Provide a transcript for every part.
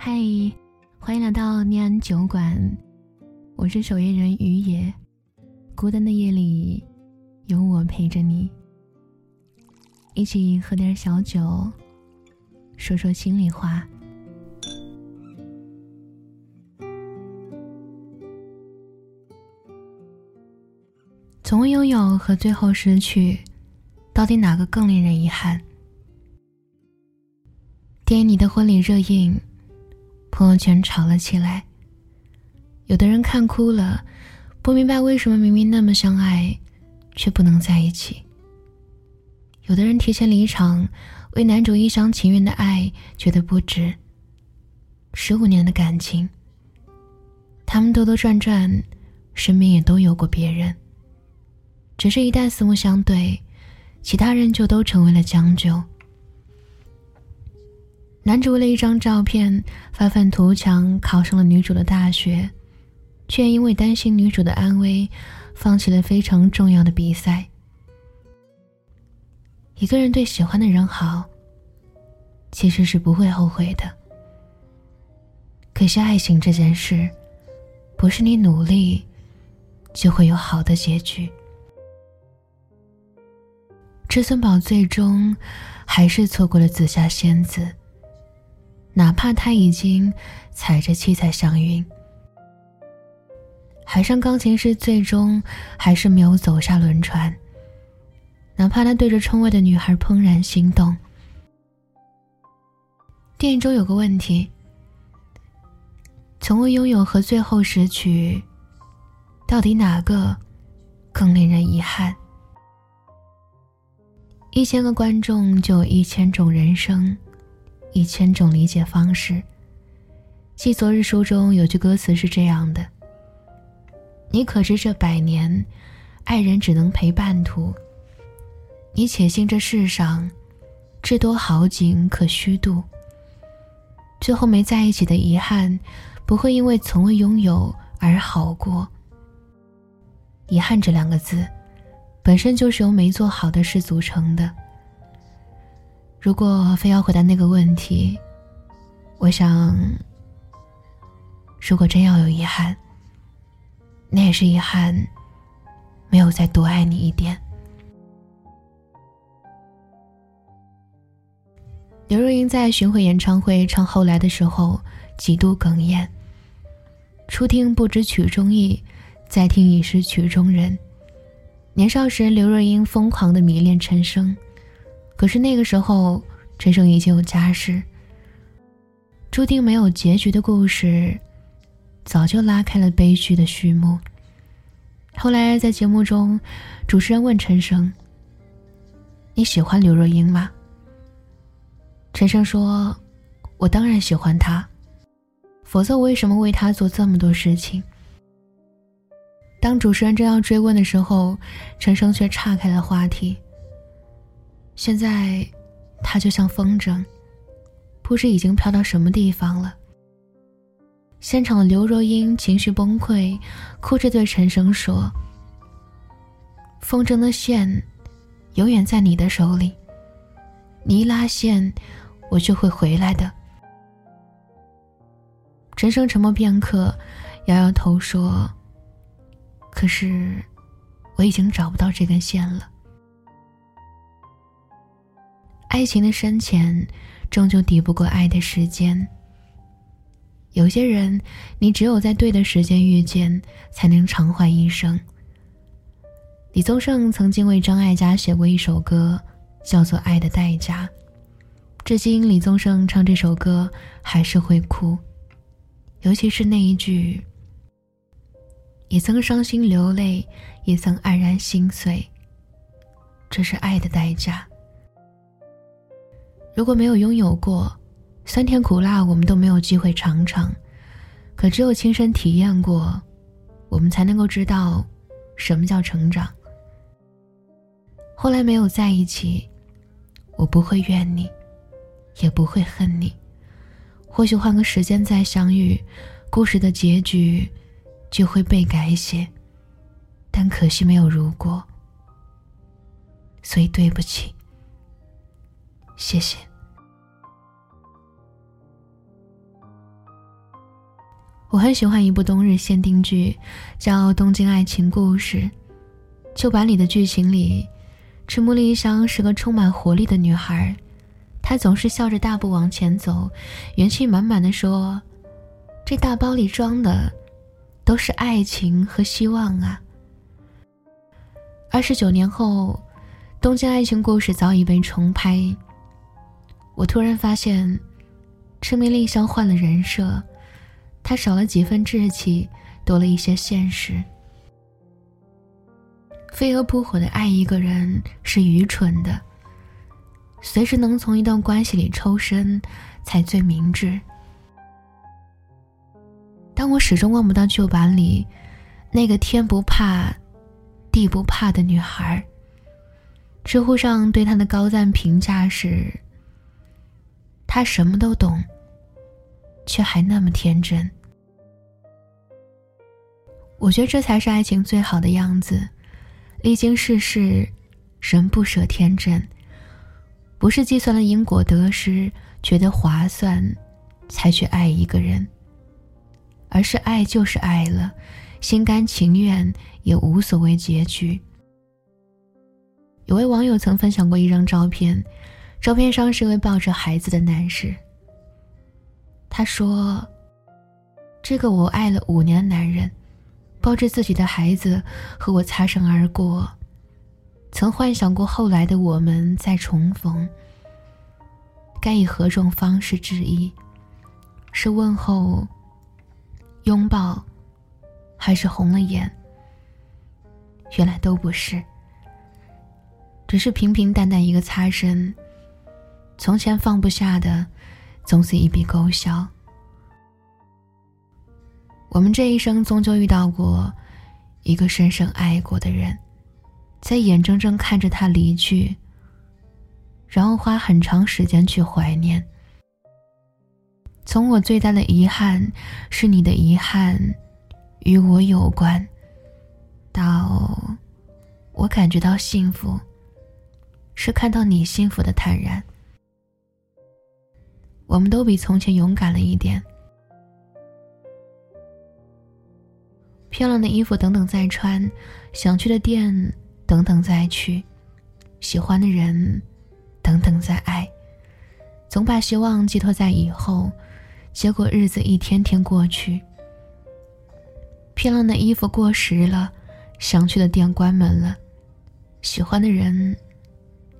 嗨，欢迎来到念安酒馆，我是守夜人于野。孤单的夜里，有我陪着你，一起喝点小酒，说说心里话。从未拥有和最后失去，到底哪个更令人遗憾？电影《你的婚礼》热映。朋友圈吵了起来。有的人看哭了，不明白为什么明明那么相爱，却不能在一起。有的人提前离场，为男主一厢情愿的爱觉得不值。十五年的感情，他们兜兜转转，身边也都有过别人。只是，一旦四目相对，其他人就都成为了将就。男主为了一张照片发愤图强，考上了女主的大学，却因为担心女主的安危，放弃了非常重要的比赛。一个人对喜欢的人好，其实是不会后悔的。可惜爱情这件事，不是你努力就会有好的结局。至尊宝最终还是错过了紫霞仙子。哪怕他已经踩着七彩祥云，海上钢琴师最终还是没有走下轮船。哪怕他对着窗外的女孩怦然心动。电影中有个问题：从未拥有和最后失去，到底哪个更令人遗憾？一千个观众就有一千种人生。一千种理解方式。记昨日书中有句歌词是这样的：“你可知这百年，爱人只能陪半途。你且信这世上，至多好景可虚度。最后没在一起的遗憾，不会因为从未拥有而好过。遗憾这两个字，本身就是由没做好的事组成的。”如果非要回答那个问题，我想，如果真要有遗憾，那也是遗憾，没有再多爱你一点。刘若英在巡回演唱会唱《后来》的时候，几度哽咽。初听不知曲中意，再听已是曲中人。年少时，刘若英疯狂的迷恋陈升。可是那个时候，陈升已经有家室，注定没有结局的故事，早就拉开了悲剧的序幕。后来在节目中，主持人问陈升：“你喜欢刘若英吗？”陈升说：“我当然喜欢她，否则我为什么为她做这么多事情？”当主持人正要追问的时候，陈升却岔开了话题。现在，他就像风筝，不知已经飘到什么地方了。现场的刘若英情绪崩溃，哭着对陈升说：“风筝的线，永远在你的手里。你一拉线，我就会回来的。”陈升沉默片刻，摇摇头说：“可是，我已经找不到这根线了。”爱情的深浅，终究抵不过爱的时间。有些人，你只有在对的时间遇见，才能偿还一生。李宗盛曾经为张艾嘉写过一首歌，叫做《爱的代价》。至今，李宗盛唱这首歌还是会哭，尤其是那一句：“也曾伤心流泪，也曾黯然心碎。”这是爱的代价。如果没有拥有过，酸甜苦辣我们都没有机会尝尝。可只有亲身体验过，我们才能够知道什么叫成长。后来没有在一起，我不会怨你，也不会恨你。或许换个时间再相遇，故事的结局就会被改写。但可惜没有如果，所以对不起，谢谢。我很喜欢一部冬日限定剧，叫《东京爱情故事》。旧版里的剧情里，赤木莉香是个充满活力的女孩，她总是笑着大步往前走，元气满满的说：“这大包里装的都是爱情和希望啊。”二十九年后，《东京爱情故事》早已被重拍。我突然发现，赤木丽香换了人设。他少了几分稚气，多了一些现实。飞蛾扑火的爱一个人是愚蠢的，随时能从一段关系里抽身才最明智。但我始终忘不到旧版里那个天不怕地不怕的女孩。知乎上对她的高赞评价是：她什么都懂，却还那么天真。我觉得这才是爱情最好的样子，历经世事，仍不舍天真。不是计算了因果得失，觉得划算，才去爱一个人，而是爱就是爱了，心甘情愿，也无所谓结局。有位网友曾分享过一张照片，照片上是一位抱着孩子的男士。他说：“这个我爱了五年的男人。”抱着自己的孩子和我擦身而过，曾幻想过后来的我们再重逢，该以何种方式致意？是问候、拥抱，还是红了眼？原来都不是，只是平平淡淡一个擦身。从前放不下的，从此一笔勾销。我们这一生终究遇到过一个深深爱过的人，在眼睁睁看着他离去，然后花很长时间去怀念。从我最大的遗憾是你的遗憾与我有关，到我感觉到幸福，是看到你幸福的坦然。我们都比从前勇敢了一点。漂亮的衣服等等再穿，想去的店等等再去，喜欢的人等等再爱，总把希望寄托在以后，结果日子一天天过去。漂亮的衣服过时了，想去的店关门了，喜欢的人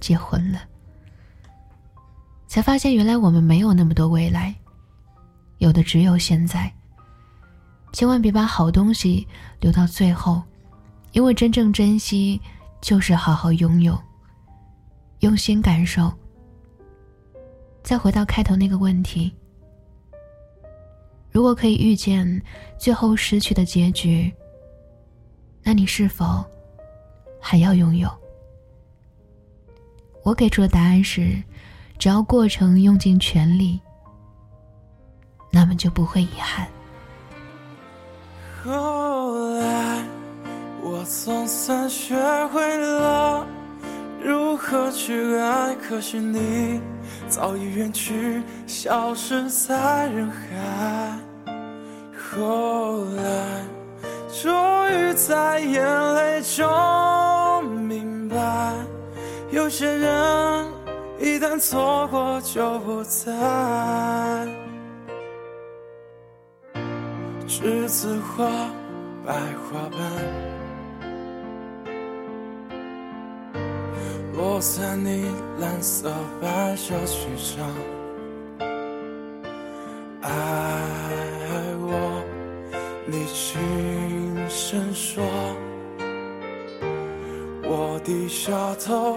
结婚了，才发现原来我们没有那么多未来，有的只有现在。千万别把好东西留到最后，因为真正珍惜就是好好拥有，用心感受。再回到开头那个问题：如果可以预见最后失去的结局，那你是否还要拥有？我给出的答案是：只要过程用尽全力，那么就不会遗憾。后来，我总算学会了如何去爱，可惜你早已远去，消失在人海。后来，终于在眼泪中明白，有些人一旦错过就不再。栀子花，白花瓣，落在你蓝色百褶裙上。爱我，你轻声说。我低下头，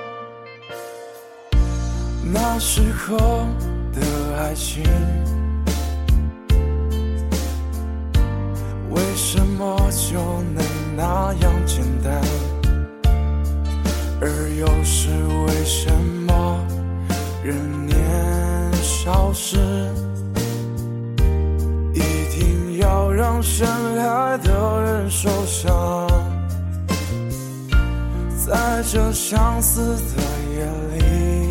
那时候的爱情为什么就能那样简单？而又是为什么人年少时一定要让深爱的人受伤在这相似的夜里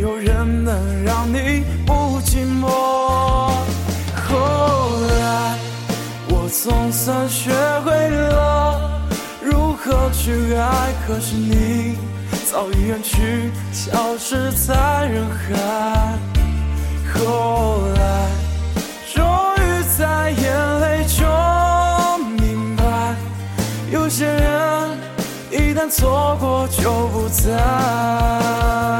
有人能让你不寂寞？后来，我总算学会了如何去爱，可是你早已远去，消失在人海。后来，终于在眼泪中明白，有些人一旦错过就不再。